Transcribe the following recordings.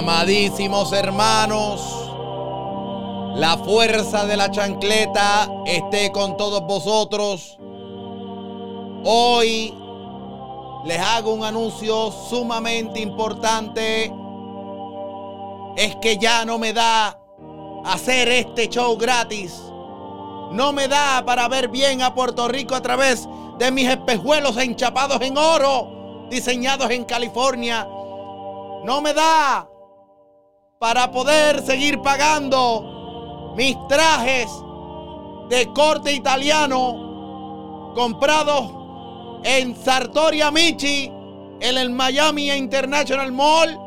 Amadísimos hermanos, la fuerza de la chancleta esté con todos vosotros. Hoy les hago un anuncio sumamente importante. Es que ya no me da hacer este show gratis. No me da para ver bien a Puerto Rico a través de mis espejuelos enchapados en oro, diseñados en California. No me da para poder seguir pagando mis trajes de corte italiano comprados en Sartori Amici en el Miami International Mall.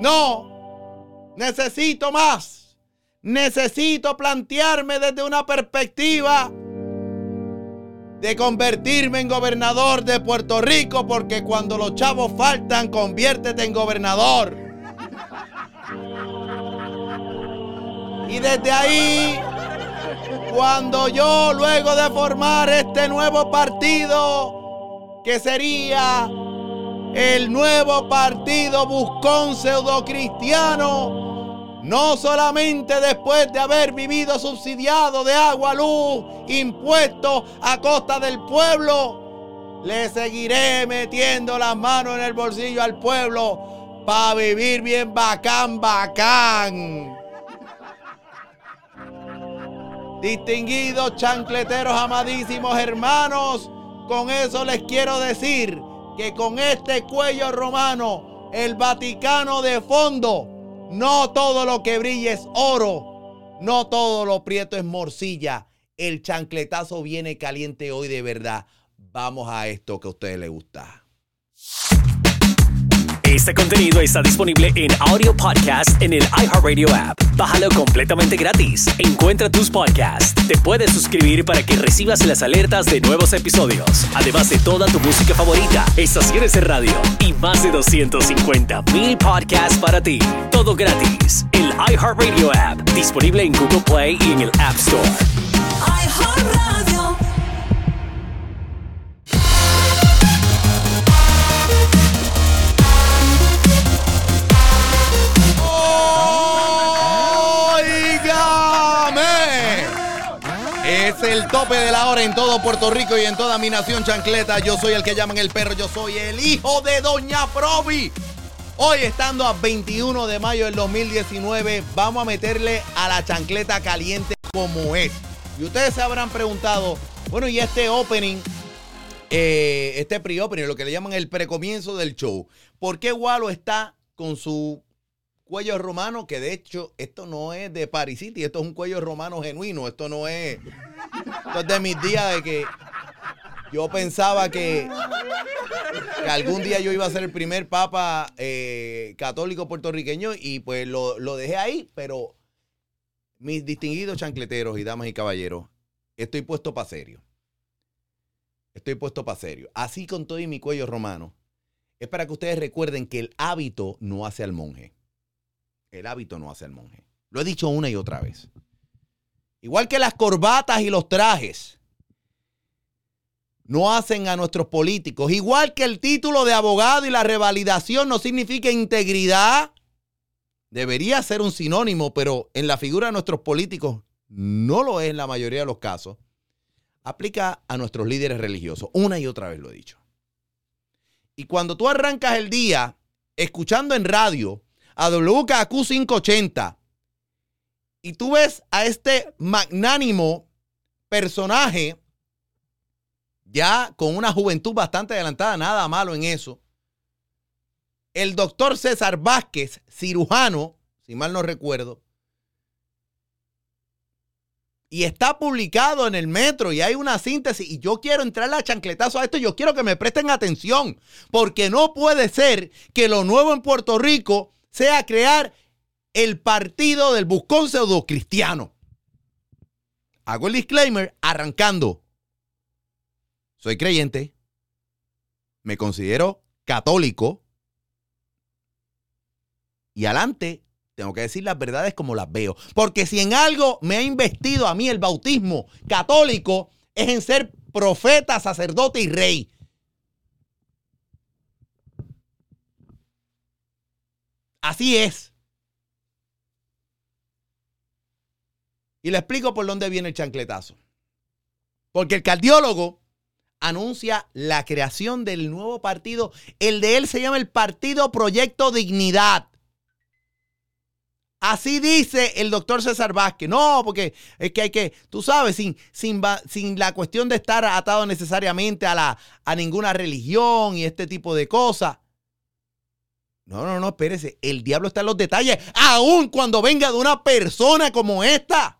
No, necesito más. Necesito plantearme desde una perspectiva de convertirme en gobernador de Puerto Rico, porque cuando los chavos faltan, conviértete en gobernador. Y desde ahí, cuando yo luego de formar este nuevo partido, que sería el nuevo partido buscón pseudo cristiano, no solamente después de haber vivido subsidiado de agua, luz, impuestos a costa del pueblo, le seguiré metiendo las manos en el bolsillo al pueblo para vivir bien bacán, bacán. Distinguidos chancleteros, amadísimos hermanos, con eso les quiero decir que con este cuello romano, el Vaticano de fondo, no todo lo que brilla es oro, no todo lo prieto es morcilla. El chancletazo viene caliente hoy de verdad. Vamos a esto que a ustedes les gusta. Este contenido está disponible en audio podcast en el iHeartRadio app. Bájalo completamente gratis. Encuentra tus podcasts. Te puedes suscribir para que recibas las alertas de nuevos episodios. Además de toda tu música favorita, estaciones de radio y más de 250 mil podcasts para ti. Todo gratis. El iHeartRadio app. Disponible en Google Play y en el App Store. El tope de la hora en todo Puerto Rico y en toda mi nación chancleta. Yo soy el que llaman el perro, yo soy el hijo de Doña Provi. Hoy estando a 21 de mayo del 2019, vamos a meterle a la chancleta caliente como es. Y ustedes se habrán preguntado, bueno, y este opening, eh, este pre-opening, lo que le llaman el precomienzo del show, ¿por qué Walo está con su cuello romano, que de hecho esto no es de Paris City, esto es un cuello romano genuino, esto no es, esto es de mis días de que yo pensaba que, que algún día yo iba a ser el primer papa eh, católico puertorriqueño y pues lo, lo dejé ahí, pero mis distinguidos chancleteros y damas y caballeros, estoy puesto para serio. Estoy puesto para serio. Así con todo y mi cuello romano, es para que ustedes recuerden que el hábito no hace al monje. El hábito no hace al monje. Lo he dicho una y otra vez. Igual que las corbatas y los trajes no hacen a nuestros políticos. Igual que el título de abogado y la revalidación no significa integridad. Debería ser un sinónimo, pero en la figura de nuestros políticos no lo es en la mayoría de los casos. Aplica a nuestros líderes religiosos. Una y otra vez lo he dicho. Y cuando tú arrancas el día escuchando en radio a WKQ 580 y tú ves a este magnánimo personaje ya con una juventud bastante adelantada, nada malo en eso. El doctor César Vázquez, cirujano, si mal no recuerdo, Y está publicado en el metro y hay una síntesis. Y yo quiero entrar a chancletazo a esto. Yo quiero que me presten atención. Porque no puede ser que lo nuevo en Puerto Rico sea crear el partido del buscón pseudo cristiano. Hago el disclaimer arrancando. Soy creyente. Me considero católico. Y adelante tengo que decir las verdades como las veo. Porque si en algo me ha investido a mí el bautismo católico, es en ser profeta, sacerdote y rey. Así es. Y le explico por dónde viene el chancletazo. Porque el cardiólogo anuncia la creación del nuevo partido. El de él se llama el Partido Proyecto Dignidad. Así dice el doctor César Vázquez. No, porque es que hay que, tú sabes, sin, sin, sin la cuestión de estar atado necesariamente a, la, a ninguna religión y este tipo de cosas. No, no, no, espérese. El diablo está en los detalles, aun cuando venga de una persona como esta.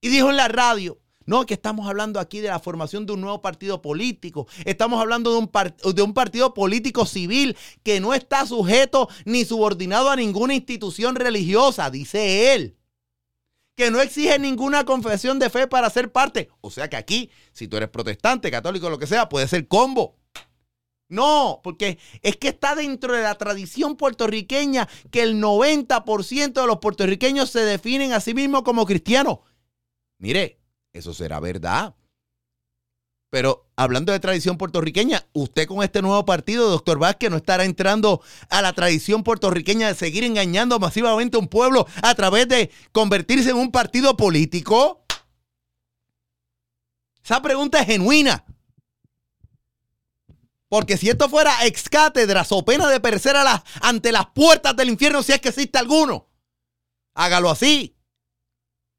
Y dijo en la radio, no, que estamos hablando aquí de la formación de un nuevo partido político. Estamos hablando de un, de un partido político civil que no está sujeto ni subordinado a ninguna institución religiosa, dice él. Que no exige ninguna confesión de fe para ser parte. O sea que aquí, si tú eres protestante, católico, lo que sea, puede ser combo. No, porque es que está dentro de la tradición puertorriqueña que el 90% de los puertorriqueños se definen a sí mismos como cristianos. Mire, eso será verdad. Pero hablando de tradición puertorriqueña, usted con este nuevo partido, doctor Vázquez, no estará entrando a la tradición puertorriqueña de seguir engañando masivamente a un pueblo a través de convertirse en un partido político. Esa pregunta es genuina. Porque si esto fuera ex cátedra o pena de perecer ante las puertas del infierno, si es que existe alguno, hágalo así.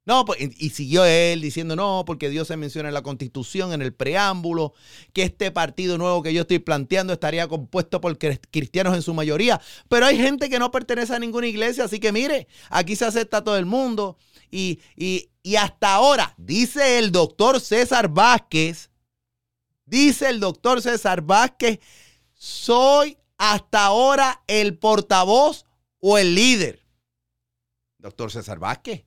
No, pues, y siguió él diciendo, no, porque Dios se menciona en la Constitución, en el preámbulo, que este partido nuevo que yo estoy planteando estaría compuesto por cristianos en su mayoría. Pero hay gente que no pertenece a ninguna iglesia, así que mire, aquí se acepta todo el mundo. Y, y, y hasta ahora, dice el doctor César Vázquez, dice el doctor César Vázquez, soy hasta ahora el portavoz o el líder. Doctor César Vázquez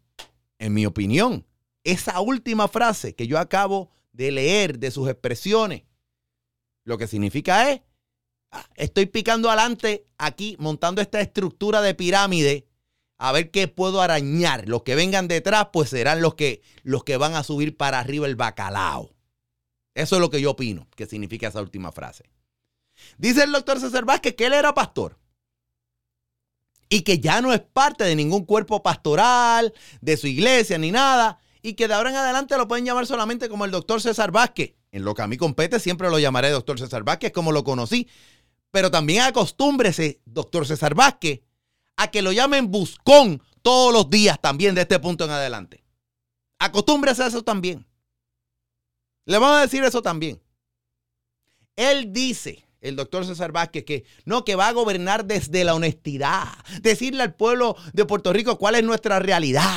en mi opinión, esa última frase que yo acabo de leer de sus expresiones, lo que significa es, ah, estoy picando adelante aquí, montando esta estructura de pirámide, a ver qué puedo arañar. Los que vengan detrás, pues serán los que, los que van a subir para arriba el bacalao. Eso es lo que yo opino, que significa esa última frase. Dice el doctor César Vázquez que él era pastor y que ya no es parte de ningún cuerpo pastoral, de su iglesia ni nada, y que de ahora en adelante lo pueden llamar solamente como el doctor César Vázquez. En lo que a mí compete siempre lo llamaré doctor César Vázquez como lo conocí, pero también acostúmbrese, doctor César Vázquez, a que lo llamen buscón todos los días también de este punto en adelante. Acostúmbrese a eso también. Le vamos a decir eso también. Él dice el doctor César Vázquez, que no, que va a gobernar desde la honestidad, decirle al pueblo de Puerto Rico cuál es nuestra realidad.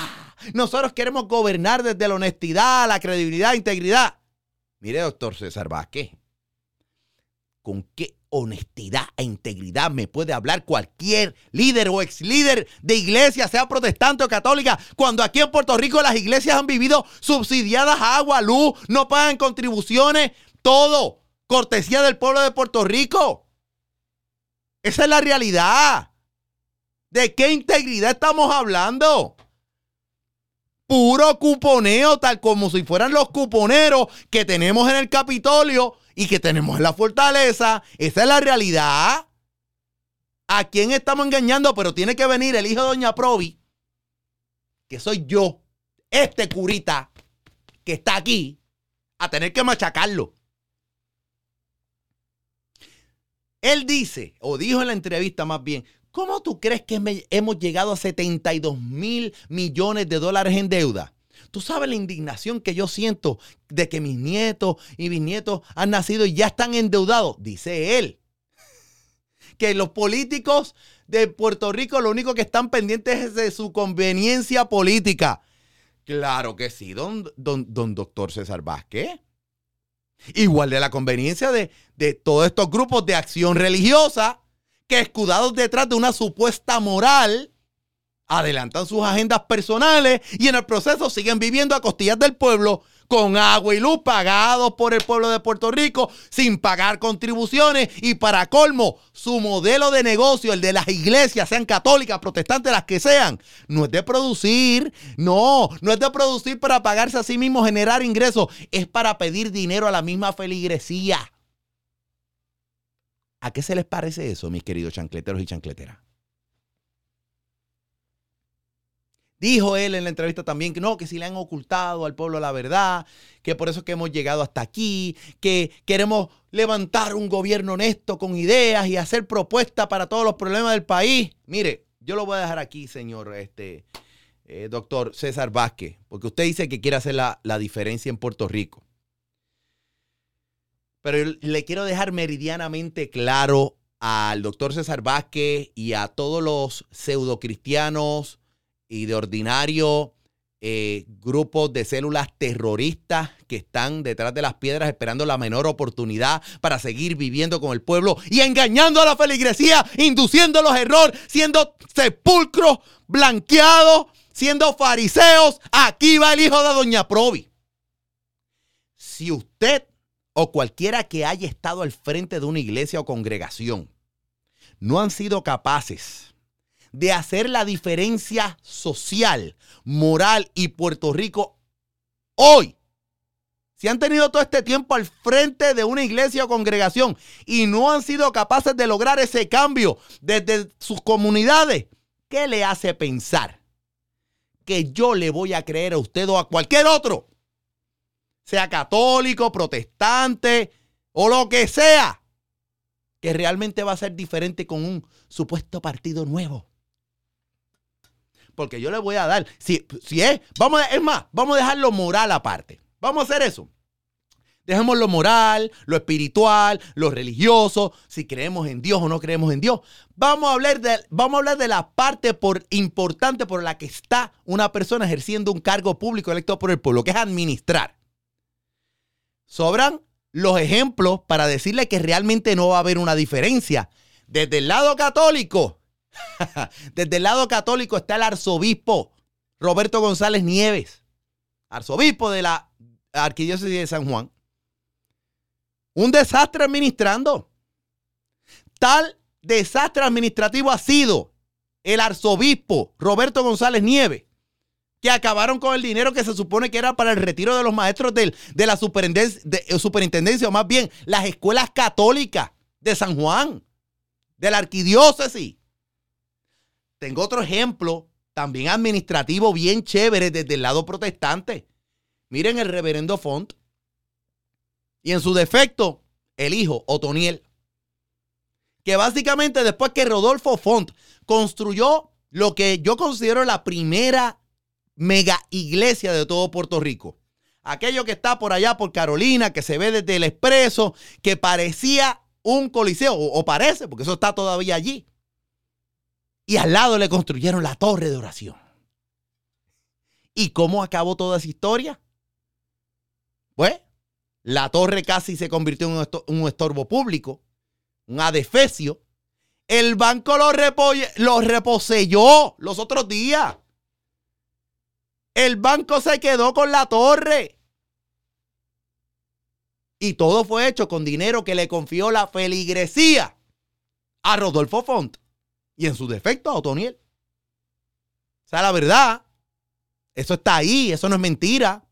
Nosotros queremos gobernar desde la honestidad, la credibilidad, integridad. Mire, doctor César Vázquez, ¿con qué honestidad e integridad me puede hablar cualquier líder o ex líder de iglesia, sea protestante o católica, cuando aquí en Puerto Rico las iglesias han vivido subsidiadas a agua, luz, no pagan contribuciones, todo cortesía del pueblo de Puerto Rico. Esa es la realidad. ¿De qué integridad estamos hablando? Puro cuponeo, tal como si fueran los cuponeros que tenemos en el Capitolio y que tenemos en la fortaleza. Esa es la realidad. ¿A quién estamos engañando? Pero tiene que venir el hijo de Doña Provi, que soy yo, este curita que está aquí, a tener que machacarlo. Él dice, o dijo en la entrevista más bien, ¿cómo tú crees que hemos llegado a 72 mil millones de dólares en deuda? Tú sabes la indignación que yo siento de que mis nietos y bisnietos han nacido y ya están endeudados, dice él. Que los políticos de Puerto Rico lo único que están pendientes es de su conveniencia política. Claro que sí, don, don, don doctor César Vázquez. Igual de la conveniencia de, de todos estos grupos de acción religiosa que escudados detrás de una supuesta moral, adelantan sus agendas personales y en el proceso siguen viviendo a costillas del pueblo con agua y luz pagados por el pueblo de Puerto Rico sin pagar contribuciones y para colmo su modelo de negocio, el de las iglesias, sean católicas, protestantes, las que sean, no es de producir, no, no es de producir para pagarse a sí mismo, generar ingresos, es para pedir dinero a la misma feligresía. ¿A qué se les parece eso, mis queridos chancleteros y chancleteras? Dijo él en la entrevista también que no, que si le han ocultado al pueblo la verdad, que por eso es que hemos llegado hasta aquí, que queremos levantar un gobierno honesto con ideas y hacer propuestas para todos los problemas del país. Mire, yo lo voy a dejar aquí, señor este, eh, doctor César Vázquez, porque usted dice que quiere hacer la, la diferencia en Puerto Rico. Pero le quiero dejar meridianamente claro al doctor César Vázquez y a todos los pseudo cristianos y de ordinario eh, grupos de células terroristas que están detrás de las piedras esperando la menor oportunidad para seguir viviendo con el pueblo y engañando a la feligresía, induciendo los errores, siendo sepulcros blanqueados, siendo fariseos. Aquí va el hijo de Doña Provi. Si usted o cualquiera que haya estado al frente de una iglesia o congregación no han sido capaces de hacer la diferencia social, moral y Puerto Rico hoy. Si han tenido todo este tiempo al frente de una iglesia o congregación y no han sido capaces de lograr ese cambio desde sus comunidades, ¿qué le hace pensar que yo le voy a creer a usted o a cualquier otro? Sea católico, protestante o lo que sea, que realmente va a ser diferente con un supuesto partido nuevo porque yo le voy a dar. Si, si es, vamos, es más, vamos a dejar lo moral aparte. Vamos a hacer eso. Dejemos lo moral, lo espiritual, lo religioso, si creemos en Dios o no creemos en Dios. Vamos a hablar de, vamos a hablar de la parte por, importante por la que está una persona ejerciendo un cargo público electo por el pueblo, que es administrar. Sobran los ejemplos para decirle que realmente no va a haber una diferencia. Desde el lado católico, Desde el lado católico está el arzobispo Roberto González Nieves, arzobispo de la Arquidiócesis de San Juan. Un desastre administrando. Tal desastre administrativo ha sido el arzobispo Roberto González Nieves, que acabaron con el dinero que se supone que era para el retiro de los maestros de la superintendencia, de, eh, superintendencia, o más bien las escuelas católicas de San Juan, de la arquidiócesis. Tengo otro ejemplo, también administrativo, bien chévere desde el lado protestante. Miren el reverendo Font. Y en su defecto, el hijo, Otoniel. Que básicamente después que Rodolfo Font construyó lo que yo considero la primera mega iglesia de todo Puerto Rico. Aquello que está por allá por Carolina, que se ve desde el expreso, que parecía un coliseo, o, parece, porque eso está todavía allí y al lado le construyeron la torre de oración. ¿Y cómo acabó toda esa historia? Pues la torre casi se convirtió en un estorbo público, un adefesio. El banco lo, lo reposeyó los otros días. El banco se quedó con la torre. Y todo fue hecho con dinero que le confió la feligresía a Rodolfo Font y en su defecto a Otoniel. O sea, la verdad, eso está ahí, eso no es mentira.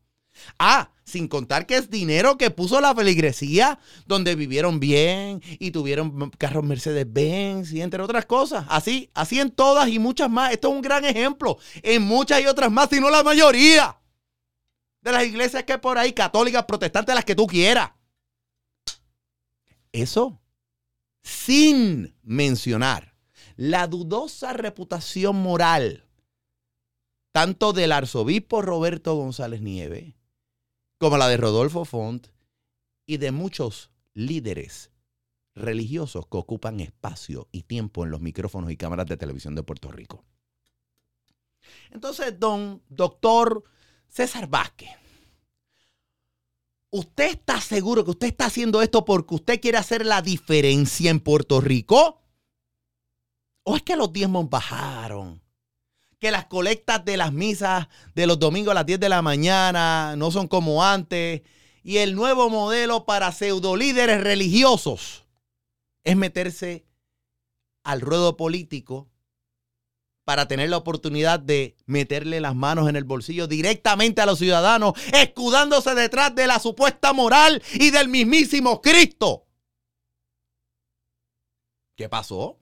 Ah, sin contar que es dinero que puso la feligresía, donde vivieron bien y tuvieron carros Mercedes-Benz y entre otras cosas. Así, así en todas y muchas más. Esto es un gran ejemplo. En muchas y otras más, si no la mayoría de las iglesias que hay por ahí, católicas, protestantes, las que tú quieras. Eso sin mencionar la dudosa reputación moral tanto del arzobispo Roberto González Nieve como la de Rodolfo Font y de muchos líderes religiosos que ocupan espacio y tiempo en los micrófonos y cámaras de televisión de Puerto Rico. Entonces, don doctor César Vázquez, ¿usted está seguro que usted está haciendo esto porque usted quiere hacer la diferencia en Puerto Rico? ¿O es que los diezmos bajaron? Que las colectas de las misas de los domingos a las 10 de la mañana no son como antes. Y el nuevo modelo para pseudo líderes religiosos es meterse al ruedo político para tener la oportunidad de meterle las manos en el bolsillo directamente a los ciudadanos, escudándose detrás de la supuesta moral y del mismísimo Cristo. ¿Qué pasó?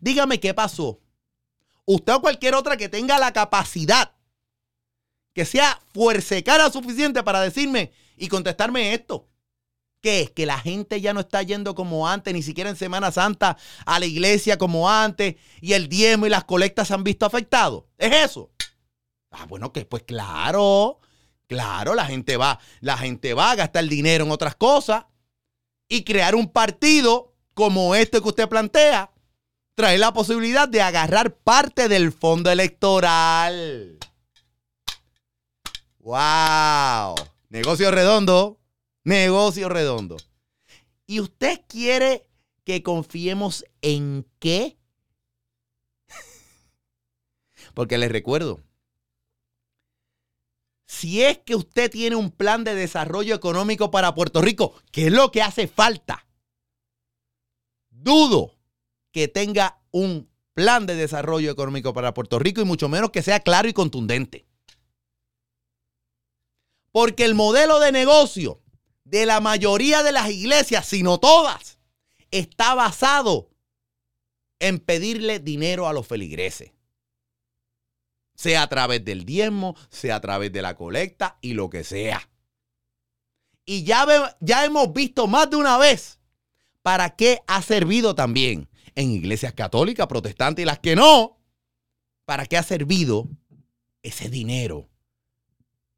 Dígame qué pasó. Usted o cualquier otra que tenga la capacidad, que sea fuercecara suficiente para decirme y contestarme esto. ¿Qué es? Que la gente ya no está yendo como antes, ni siquiera en Semana Santa a la iglesia como antes, y el diezmo y las colectas se han visto afectados. ¿Es eso? Ah, bueno, que pues claro, claro, la gente va, la gente va a gastar dinero en otras cosas y crear un partido como este que usted plantea, trae la posibilidad de agarrar parte del fondo electoral. ¡Wow! Negocio redondo. Negocio redondo. ¿Y usted quiere que confiemos en qué? Porque les recuerdo, si es que usted tiene un plan de desarrollo económico para Puerto Rico, ¿qué es lo que hace falta? Dudo que tenga un plan de desarrollo económico para Puerto Rico y mucho menos que sea claro y contundente. Porque el modelo de negocio de la mayoría de las iglesias, sino todas, está basado en pedirle dinero a los feligreses. Sea a través del diezmo, sea a través de la colecta y lo que sea. Y ya, ya hemos visto más de una vez para qué ha servido también en iglesias católicas, protestantes y las que no, para qué ha servido ese dinero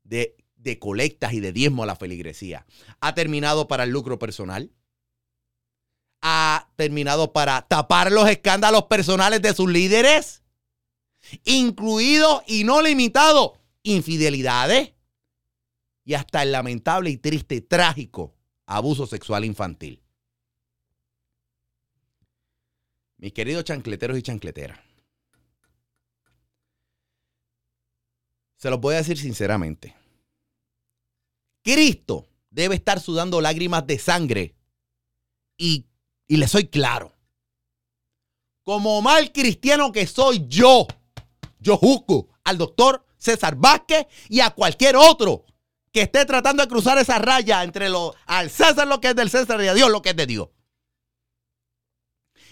de de colectas y de diezmo a la feligresía. Ha terminado para el lucro personal. Ha terminado para tapar los escándalos personales de sus líderes, incluidos y no limitados infidelidades y hasta el lamentable y triste trágico abuso sexual infantil. Mis queridos chancleteros y chancleteras, se los voy a decir sinceramente. Cristo debe estar sudando lágrimas de sangre. Y, y le soy claro. Como mal cristiano que soy yo, yo juzgo al doctor César Vázquez y a cualquier otro que esté tratando de cruzar esa raya entre lo, al César lo que es del César y a Dios lo que es de Dios.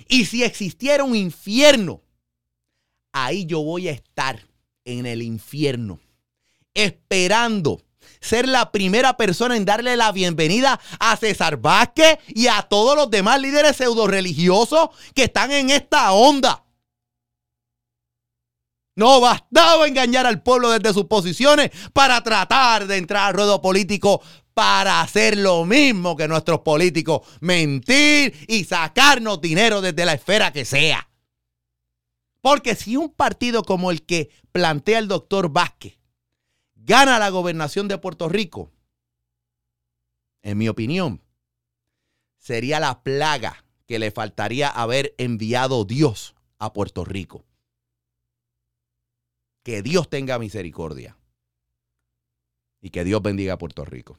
Y si existiera un infierno, ahí yo voy a estar en el infierno, esperando ser la primera persona en darle la bienvenida a César Vázquez y a todos los demás líderes pseudo religiosos que están en esta onda. No bastaba engañar al pueblo desde sus posiciones para tratar de entrar al ruedo político para hacer lo mismo que nuestros políticos, mentir y sacarnos dinero desde la esfera que sea. Porque si un partido como el que plantea el doctor Vázquez gana la gobernación de Puerto Rico, en mi opinión, sería la plaga que le faltaría haber enviado Dios a Puerto Rico. Que Dios tenga misericordia. Y que Dios bendiga a Puerto Rico.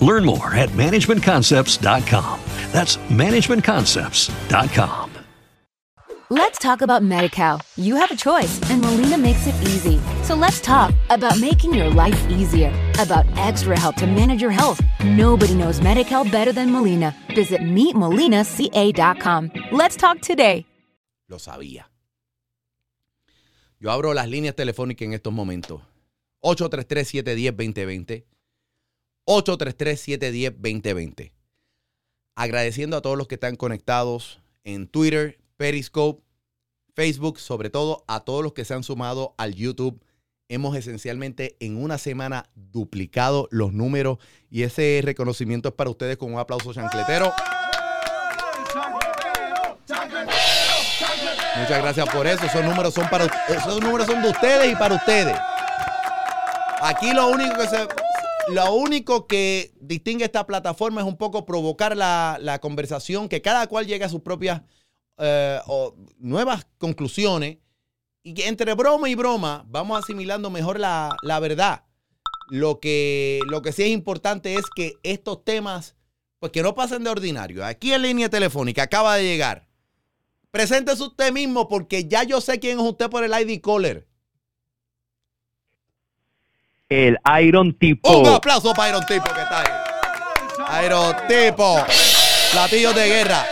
Learn more at managementconcepts.com. That's managementconcepts.com. Let's talk about MediCal. You have a choice, and Molina makes it easy. So let's talk about making your life easier, about extra help to manage your health. Nobody knows MediCal better than Molina. Visit meetmolinaca.com. Let's talk today. Lo sabía. Yo abro las líneas telefónicas en estos momentos. 833-710-2020. 833-710-2020. Agradeciendo a todos los que están conectados en Twitter, Periscope, Facebook, sobre todo a todos los que se han sumado al YouTube. Hemos esencialmente en una semana duplicado los números y ese reconocimiento es para ustedes con un aplauso chancletero. Muchas gracias por eso. Esos números son para esos números son de ustedes y para ustedes. Aquí lo único que se lo único que distingue esta plataforma es un poco provocar la, conversación, que cada cual llegue a sus propias eh, nuevas conclusiones y que entre broma y broma vamos asimilando mejor la, verdad. Lo que, lo que sí es importante es que estos temas, pues que no pasen de ordinario. Aquí en línea telefónica acaba de llegar. Preséntese usted mismo porque ya yo sé quién es usted por el ID Caller el Iron Tipo. Un aplauso para Iron Tipo que está ahí. Iron Tipo. Platillos de guerra.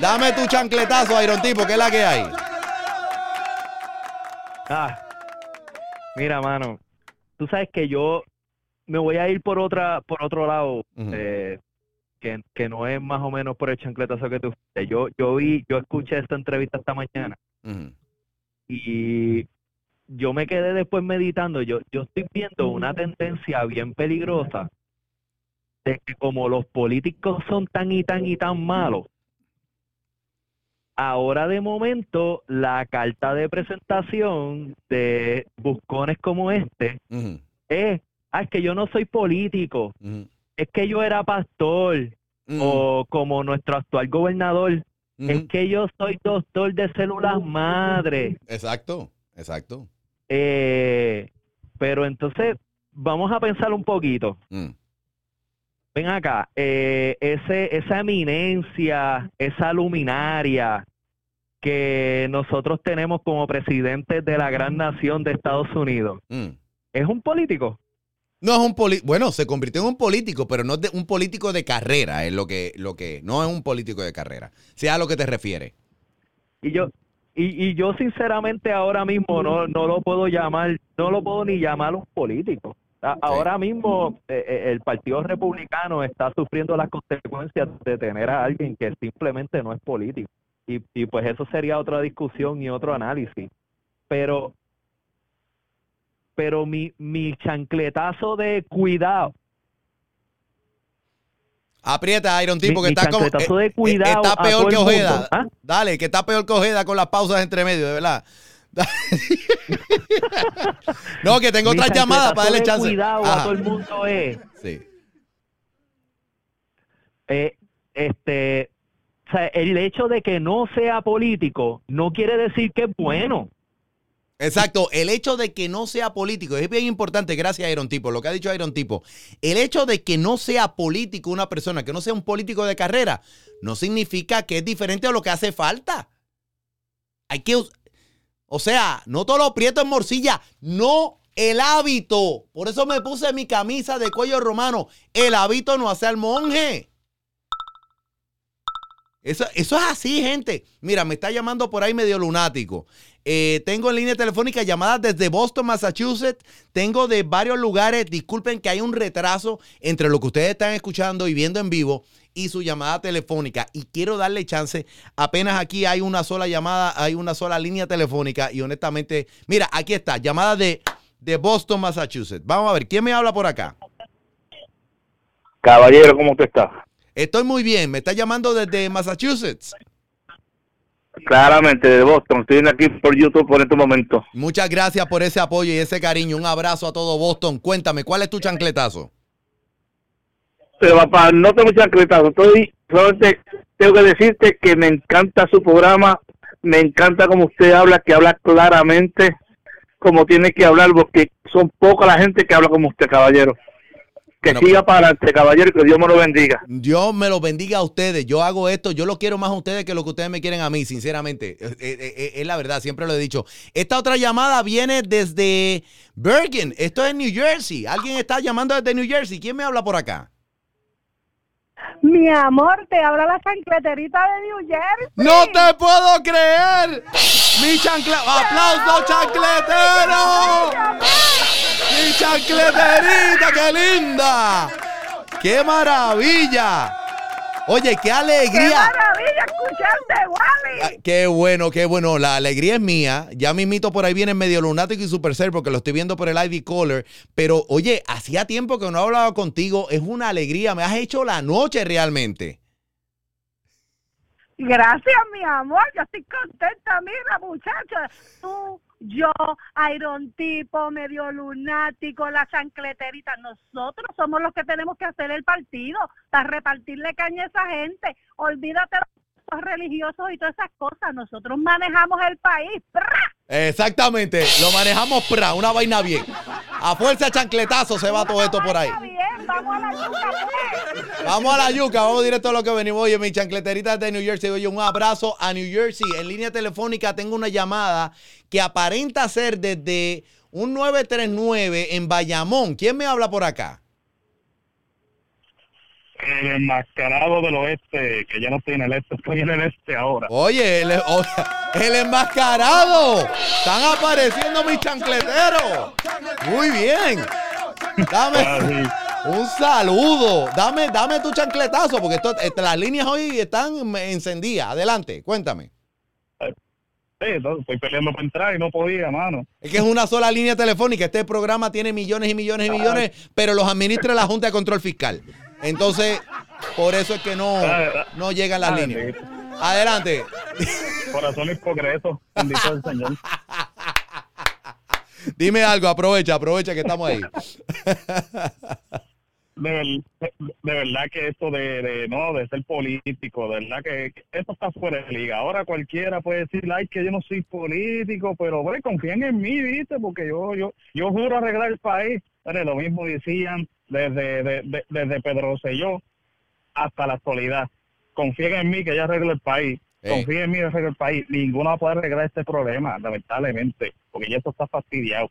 Dame tu chancletazo, Iron Tipo, que es la que hay. Ah, mira, mano. Tú sabes que yo me voy a ir por otra, por otro lado, eh, que, no es más o menos por el chancletazo que tú. Yo, yo vi, yo escuché esta entrevista esta mañana y yo me quedé después meditando, yo, yo estoy viendo una tendencia bien peligrosa de que como los políticos son tan y tan y tan malos, ahora de momento la carta de presentación de buscones como este es, ah, es que yo no soy político, es que yo era pastor, o como nuestro actual gobernador, es que yo soy doctor de células madre. Exacto, exacto. Eh, pero entonces, vamos a pensar un poquito. Mm. Ven acá, eh, ese, esa eminencia, esa luminaria que nosotros tenemos como presidente de la gran nación de Estados Unidos, mm. ¿es un político? No es un político, bueno, se convirtió en un político, pero no es un político de carrera, es lo que, lo que, no es un político de carrera, sea a lo que te refiere. Y yo, y, y yo sinceramente ahora mismo no, no lo puedo llamar, no lo puedo ni llamar un político. Ahora mismo eh, eh, el Partido Republicano está sufriendo las consecuencias de tener a alguien que simplemente no es político. Y, y pues eso sería otra discusión y otro análisis. Pero, pero mi, mi chancletazo de cuidado Aprieta, Iron Tipo, que está como. Eh, eh, está peor que Ojeda. ¿ah? Dale, que está peor que Ojeda con las pausas entre medio, de verdad. no, que tengo otra llamada para darle chance. Cuidado a todo el mundo es. Sí. Eh, este, o sea, el hecho de que no sea político no quiere decir que es bueno. Exacto, el hecho de que no sea político, es bien importante, gracias Iron Tipo, lo que ha dicho Iron Tipo, el hecho de que no sea político una persona, que no sea un político de carrera, no significa que es diferente a lo que hace falta. Hay que, o sea, no todo lo prieto en morcilla, no el hábito. Por eso me puse mi camisa de cuello romano, el hábito no hace al monje. Eso, eso es así, gente. Mira, me está llamando por ahí medio lunático. Eh, tengo en línea telefónica llamadas desde Boston, Massachusetts. Tengo de varios lugares. Disculpen que hay un retraso entre lo que ustedes están escuchando y viendo en vivo y su llamada telefónica. Y quiero darle chance. Apenas aquí hay una sola llamada, hay una sola línea telefónica. Y honestamente, mira, aquí está, llamada de, de Boston, Massachusetts. Vamos a ver, ¿quién me habla por acá? Caballero, ¿cómo te estás? Estoy muy bien. ¿Me está llamando desde Massachusetts? Claramente, de Boston. Estoy aquí por YouTube por este momento. Muchas gracias por ese apoyo y ese cariño. Un abrazo a todo Boston. Cuéntame, ¿cuál es tu chancletazo? Pero papá, no tengo chancletazo. Estoy, solamente tengo que decirte que me encanta su programa. Me encanta como usted habla, que habla claramente como tiene que hablar, porque son poca la gente que habla como usted, caballero. Que siga para adelante, caballero, que Dios me lo bendiga. Dios me lo bendiga a ustedes. Yo hago esto, yo lo quiero más a ustedes que lo que ustedes me quieren a mí, sinceramente. Es, la verdad, siempre lo he dicho. Esta otra llamada viene desde Bergen. Esto es New Jersey. Alguien está llamando desde New Jersey. ¿Quién me habla por acá? Mi amor, te habla la chancleterita de New Jersey. ¡No te puedo creer! ¡Mi chancla! ¡Aplauso chancletero! ¡Mi chancleterita, qué linda! ¡Qué maravilla! Oye, qué ¡Qué alegría. maravilla escucharte, Wally! Ah, Qué bueno, qué bueno. La alegría es mía. Ya mismito por ahí viene medio lunático y supercell porque lo estoy viendo por el Ivy Color. Pero oye, hacía tiempo que no hablaba contigo. Es una alegría. Me has hecho la noche realmente. Gracias, mi amor. Yo estoy contenta. Mira, muchacha, tú, yo, Iron Tipo, medio lunático, la chancleterita. Nosotros somos los que tenemos que hacer el partido para repartirle caña a esa gente. Olvídate de los religiosos y todas esas cosas. Nosotros manejamos el país. ¡Pra! Exactamente. Lo manejamos pra, una vaina bien. A fuerza de chancletazo se va todo esto por ahí. Vamos a la yuca, pues. Vamos a la yuca, vamos directo a lo que venimos. Oye, mi chancleterita de New Jersey. Oye, un abrazo a New Jersey. En línea telefónica tengo una llamada que aparenta ser desde un 939 en Bayamón. ¿Quién me habla por acá? El enmascarado del oeste, que ya no estoy en el este, estoy en el este ahora. Oye, el, oye, el enmascarado. Están apareciendo mis chancleteros. Muy bien. Dame un saludo. Dame, dame tu chancletazo, porque esto- este, las líneas hoy están encendidas. Adelante, cuéntame. Sí, no, estoy peleando para entrar y no podía, mano. Es que es una sola línea telefónica. Este programa tiene millones y millones y millones, pero los administra la Junta de Control Fiscal. Entonces, por eso es que no, no llegan las líneas. Adelante. Corazón hipocreto, bendito el Señor. Dime algo, aprovecha, aprovecha que estamos ahí. De, ver- de verdad que esto de, no de ser político, de verdad que que esto está fuera de liga. Ahora cualquiera puede decir, ay, que yo no soy político, pero bueno, confíen en mí, viste, porque yo yo yo juro arreglar el país. Mire, lo mismo decían desde de- de- desde Pedro Rosselló hasta la actualidad. Confíen en mí que yo arreglo el país. Confíen en mí que el país. Ninguno va a poder arreglar este problema, lamentablemente, porque ya esto está fastidiado.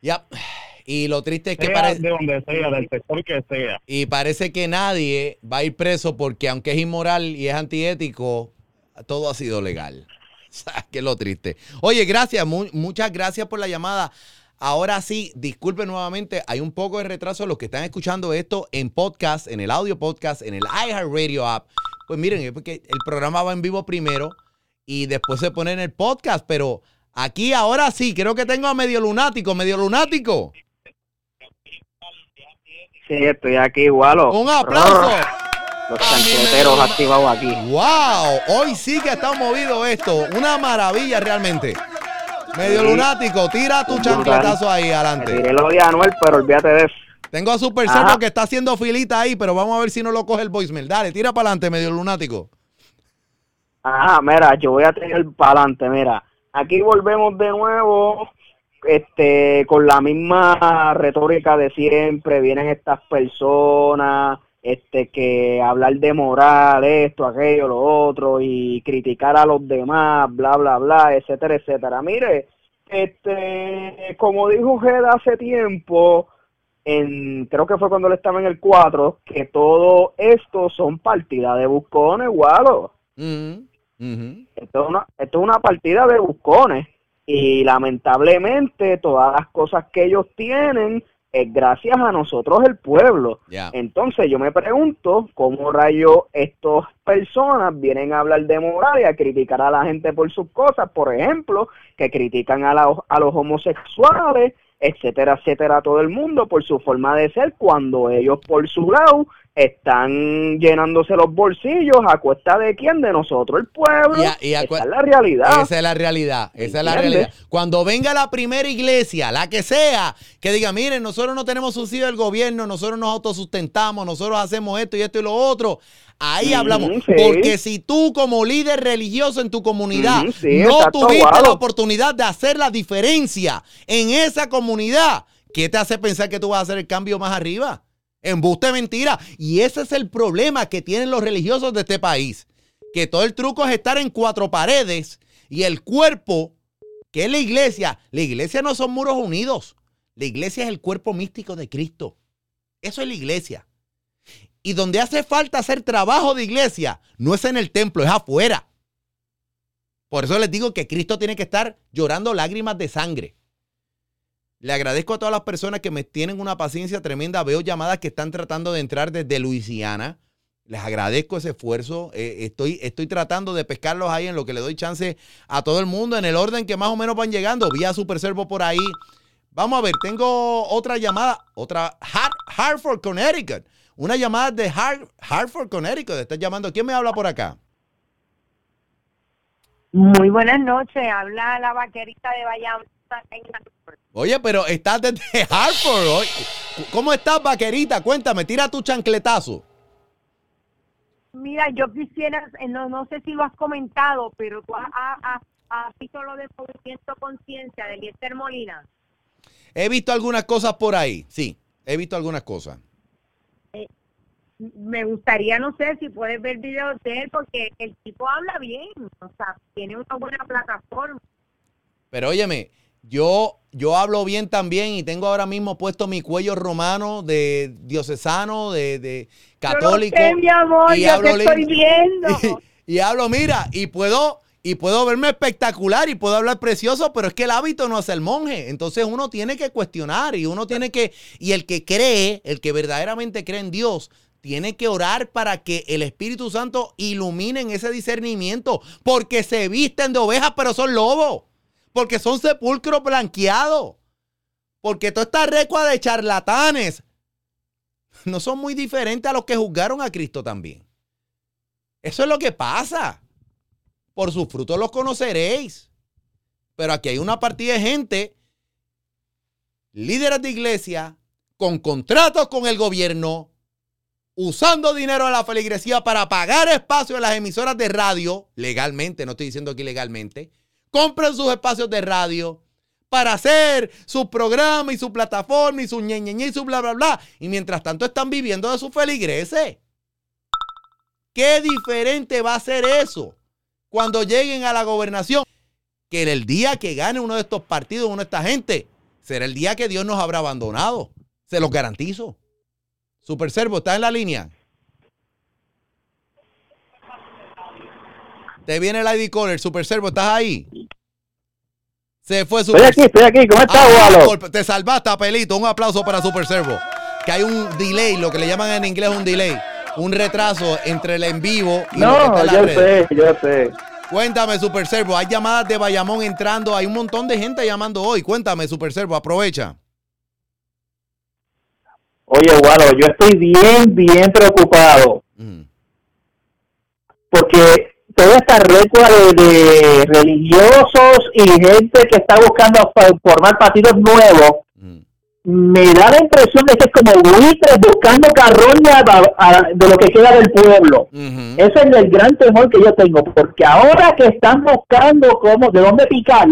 Ya. Y lo triste es que Sea parece. de donde sea, del sector que sea. Y parece que nadie va a ir preso porque aunque es inmoral y es antiético, todo ha sido legal. O sea, que es lo triste. Oye, gracias, mu- muchas gracias por la llamada. Ahora sí, disculpen nuevamente, hay un poco de retraso los que están escuchando esto en podcast, en el audio podcast, en el iHeartRadio app. Pues miren, es porque el programa va en vivo primero y después se pone en el podcast, pero aquí ahora sí, creo que tengo a medio lunático, medio lunático. Sí, estoy aquí igual. Un aplauso. Los chancleteros activados aquí. ¡Wow! Hoy sí que está movido esto. Una maravilla realmente. Medio Sí. lunático, tira tu chancletazo ahí adelante. tiré lo de Anuel, pero olvídate de eso. Tengo a Super. Cerdo que está haciendo filita ahí, pero vamos a ver si no lo coge el voicemail. Dale, tira para adelante, medio lunático. Ajá, mira, yo voy a tener para adelante, mira. Aquí volvemos de nuevo, este, con la misma retórica de siempre. Vienen estas personas, este, que hablar de moral, esto, aquello, lo otro, y criticar a los demás, bla, bla, bla, etcétera, etcétera. Mire, este, como dijo Ged hace tiempo, en, creo que fue cuando él estaba en el 4, que todo esto son partidas de buscones, gualo. Ujú. Esto es, una, esto es una partida de buscones y lamentablemente todas las cosas que ellos tienen es gracias a nosotros el pueblo. Entonces yo me pregunto cómo rayos estas personas vienen a hablar de moral y a criticar a la gente por sus cosas, por ejemplo, que critican a, la- a los homosexuales, etcétera, etcétera, todo el mundo por su forma de ser, cuando ellos por su lado están llenándose los bolsillos a cuesta de quién, de nosotros, el pueblo. Y a- y a Esa es la realidad. Esa es la realidad, esa es la realidad. Cuando venga la primera iglesia, la que sea, que diga, miren, nosotros no tenemos subsidio del gobierno, nosotros nos autosustentamos, nosotros hacemos esto y esto y lo otro. Ahí Ujú, hablamos. sí. Porque si tú como líder religioso en tu comunidad sí, no tuviste la oportunidad de hacer la diferencia en esa comunidad, ¿qué te hace pensar que tú vas a hacer el cambio más arriba? Embuste mentira. Y ese es el problema que tienen los religiosos de este país. Que todo el truco es estar en cuatro paredes y el cuerpo, que es la iglesia. La iglesia no son muros unidos. La iglesia es el cuerpo místico de Cristo. Eso es la iglesia. Y donde hace falta hacer trabajo de iglesia, no es en el templo, es afuera. Por eso les digo que Cristo tiene que estar llorando lágrimas de sangre. Le agradezco a todas las personas que me tienen una paciencia tremenda. Veo llamadas que están tratando de entrar desde Luisiana. Les agradezco ese esfuerzo. Eh, estoy, estoy tratando de pescarlos ahí en lo que le doy chance a todo el mundo en el orden que más o menos van llegando. Vía Super Servo por ahí. Vamos a ver, tengo otra llamada, otra Hartford, Connecticut. Una llamada de Hartford, Connecticut. Estás llamando. ¿Quién me habla por acá? Muy buenas noches. Habla la vaquerita de Bayamón. Oye, pero estás desde Hartford. ¿Cómo estás, vaquerita? Cuéntame, tira tu chancletazo. Mira, yo quisiera, eh, no, no sé si lo has comentado, pero tú has, visto lo de Movimiento Conciencia de Liester Molina. He visto algunas cosas por ahí, sí, he visto algunas cosas. Eh, me gustaría, no sé, si puedes ver videos de él, porque el tipo habla bien, o sea, tiene una buena plataforma. Pero óyeme, yo, yo hablo bien también y tengo ahora mismo puesto mi cuello romano de diocesano, de, de católico. mi amor, y hablo estoy viendo. Y, hablo, mira, y puedo, y puedo verme espectacular y puedo hablar precioso, pero es que el hábito no hace el monje. Entonces uno tiene que cuestionar y uno tiene que, y el que cree, el que verdaderamente cree en Dios, tiene que orar para que el Espíritu Santo ilumine en ese discernimiento, porque se visten de ovejas, pero son lobos porque son sepulcros blanqueados. Porque toda esta recua de charlatanes no son muy diferentes a los que juzgaron a Cristo también. Eso es lo que pasa. Por sus frutos los conoceréis. Pero aquí hay una partida de gente, líderes de iglesia, con contratos con el gobierno, usando dinero de la feligresía para pagar espacio en las emisoras de radio, legalmente, no estoy diciendo aquí legalmente, compran sus espacios de radio para hacer su programa y su plataforma y su ñeñeñe y su bla, bla, bla. Y mientras tanto están viviendo de sus feligreses. ¿Qué diferente va a ser eso cuando lleguen a la gobernación? Que el día que gane uno de estos partidos, uno de esta gente, será el día que Dios nos habrá abandonado. Se los garantizo. Super Servo, ¿está en la línea? Te viene el ID Caller, Super Servo, ¿estás ahí? Se fue Super Estoy aquí, estoy aquí, ¿cómo estás, ah, Te salvaste, Apelito. Un aplauso para Super Servo. Que hay un delay, lo que le llaman en inglés un delay. Un retraso entre el en vivo y no, lo que está yo sé, yo sé. Cuéntame, Super Servo. Hay llamadas de Bayamón entrando. Hay un montón de gente llamando hoy. Cuéntame, Super Servo. Aprovecha. Oye, Walo, yo estoy bien, bien preocupado. Porque toda esta recua de, religiosos y gente que está buscando formar partidos nuevos, mm. me da la impresión de que es como buitres buscando carroña de lo que queda del pueblo. Ese es el gran temor que yo tengo, porque ahora que están buscando cómo, de dónde picar,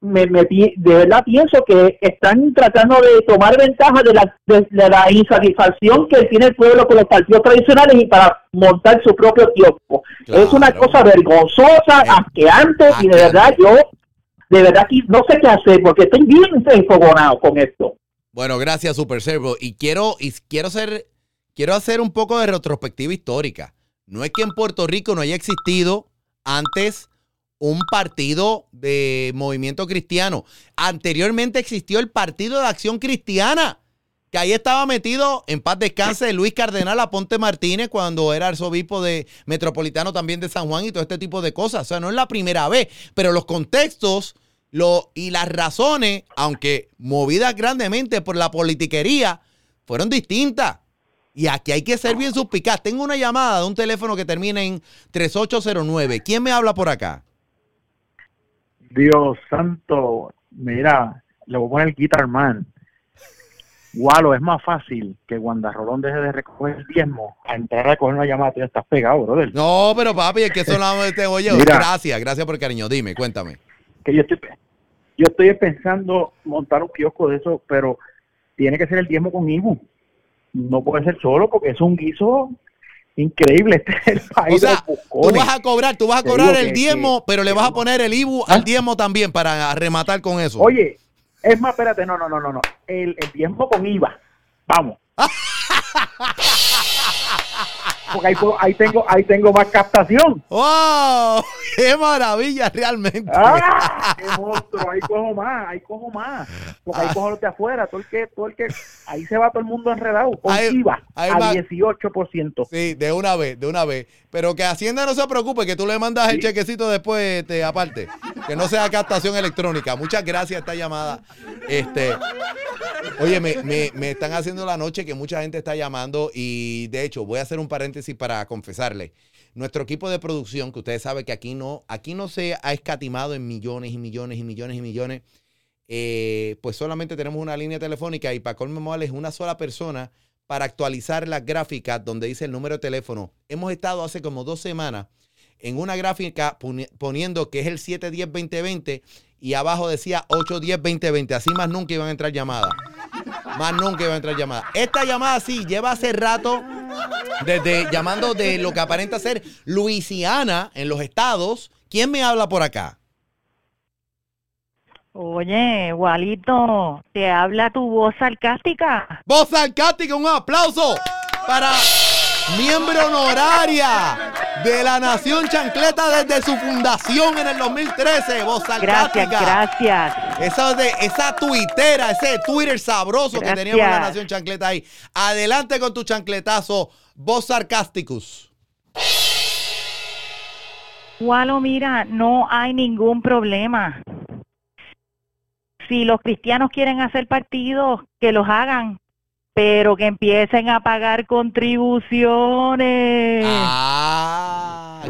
me, de verdad pienso que están tratando de tomar ventaja de la, de, la insatisfacción que tiene el pueblo con los partidos tradicionales y para montar su propio tiempo. Es una cosa vergonzosa, eh, asqueante y de verdad yo, de verdad no sé qué hacer porque estoy bien enfogonado con esto. Bueno, gracias Super Servo y quiero y quiero hacer quiero hacer un poco de retrospectiva histórica. No es que en Puerto Rico no haya existido antes un partido de movimiento cristiano. Anteriormente existió el Partido de Acción Cristiana, que ahí estaba metido en paz descanse Luis Cardenal Aponte Martínez cuando era arzobispo de metropolitano también de San Juan y todo este tipo de cosas. O sea, no es la primera vez, pero los contextos lo, y las razones, aunque movidas grandemente por la politiquería, fueron distintas. Y aquí hay que ser bien suspicaz. Tengo una llamada de un teléfono que termina en 3809. ¿Quién me habla por acá? Dios santo, mira, le voy a poner Guitar Man. Gualo, es más fácil que Rolón deje de recoger el diezmo a entrar a coger una llamada, ya estás pegado, brother. No, pero papi, es que eso no te oye. gracias, gracias por el cariño. Dime, cuéntame. Que yo estoy, yo estoy pensando montar un kiosco de eso, pero tiene que ser el diezmo con IBU. No puede ser solo porque es un guiso increíble este el país. O sea, tú vas a cobrar, tú vas a cobrar el diezmo, pero le vas a poner el IBU al diezmo también para rematar con eso. Oye, es más, espérate, no, no, no, no, no. El, el diezmo con IVA. Vamos. porque ahí, ahí tengo ahí tengo más captación. ¡Wow! ¡Qué maravilla realmente! ¡Ah! ¡Qué monstruo! Ahí cojo más, ahí cojo más. Porque ahí cojo los de afuera, todo el que, todo el que, ahí se va todo el mundo enredado. Con Ahí- IVA ahí a va- 18%. Sí, de una vez, de una vez. Pero que Hacienda no se preocupe, que tú le mandas el chequecito después, este, aparte. Que no sea captación electrónica. Muchas gracias esta llamada. Este, oye, me, me- me están haciendo la noche que mucha gente está llamando y de hecho voy a hacer un paréntesis para confesarle. Nuestro equipo de producción, que ustedes saben que aquí no, aquí no se ha escatimado en millones y millones y millones y millones, eh, pues solamente tenemos una línea telefónica y para colmo es una sola persona para actualizar las gráficas donde dice el número de teléfono. Hemos estado hace como dos semanas en una gráfica poni- poniendo que es el 710-2020 y abajo decía 810-2020. Así más nunca iban a entrar llamadas. Más nunca iban a entrar llamadas. Esta llamada sí lleva hace rato desde llamando de lo que aparenta ser Luisiana en los estados. ¿Quién me habla por acá? Oye, Walito, te habla tu voz sarcástica. Voz sarcástica, un aplauso para miembro honoraria de la Nación Chancleta desde su fundación en el 2013. Voz sarcástica. Gracias, gracias. Esa, de, esa tuitera, ese Twitter sabroso que teníamos en la Nación Chancleta ahí. Adelante con tu chancletazo, voz sarcásticus. Walo, mira, no hay ningún problema. Si los cristianos quieren hacer partidos, que los hagan, pero que empiecen a pagar contribuciones. Ah,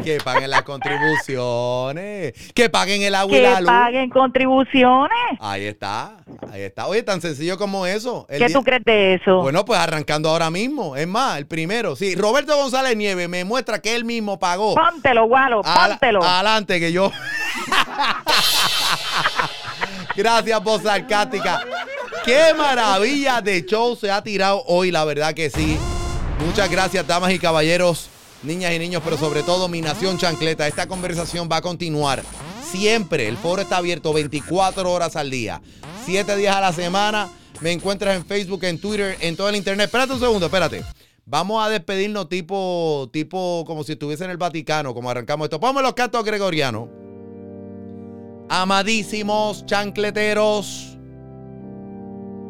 que paguen las contribuciones. Que paguen el agua y que la luz. paguen contribuciones. Ahí está, ahí está. Oye, tan sencillo como eso. El ¿Qué día- tú crees de eso? Bueno, pues arrancando ahora mismo. Es más, el primero. Sí, Roberto González Nieves me muestra que él mismo pagó. Póntelo, Ala- póntelo. Adelante, que yo. Gracias, voz sarcástica. Qué maravilla de show se ha tirado hoy, la verdad que sí. Muchas gracias, damas y caballeros, niñas y niños, pero sobre todo mi nación chancleta. Esta conversación va a continuar. Siempre, el foro está abierto 24 horas al día, 7 días a la semana. Me encuentras en Facebook, en Twitter, en todo el internet. Espérate un segundo, espérate. Vamos a despedirnos tipo, tipo como si estuviese en el Vaticano, como arrancamos esto. Ponme los cantos gregorianos. Amadísimos chancleteros,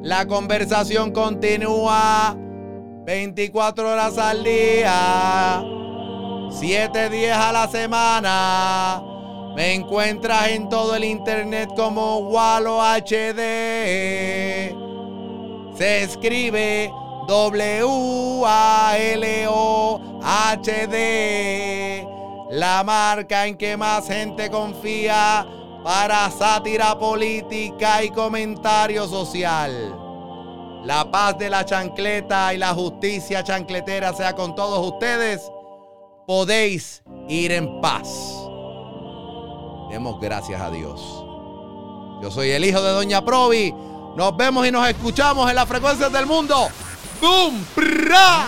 la conversación continúa 24 horas al día, 7 días a la semana. Me encuentras en todo el internet como Walo HD. Se escribe W-A-L-O-H-D. La marca en que más gente confía para sátira política y comentario social. La paz de la chancleta y la justicia chancletera sea con todos ustedes. Podéis ir en paz. Demos gracias a Dios. Yo soy el hijo de Doña Provi. Nos vemos y nos escuchamos en las frecuencias del mundo. ¡Bum! ¡Pra!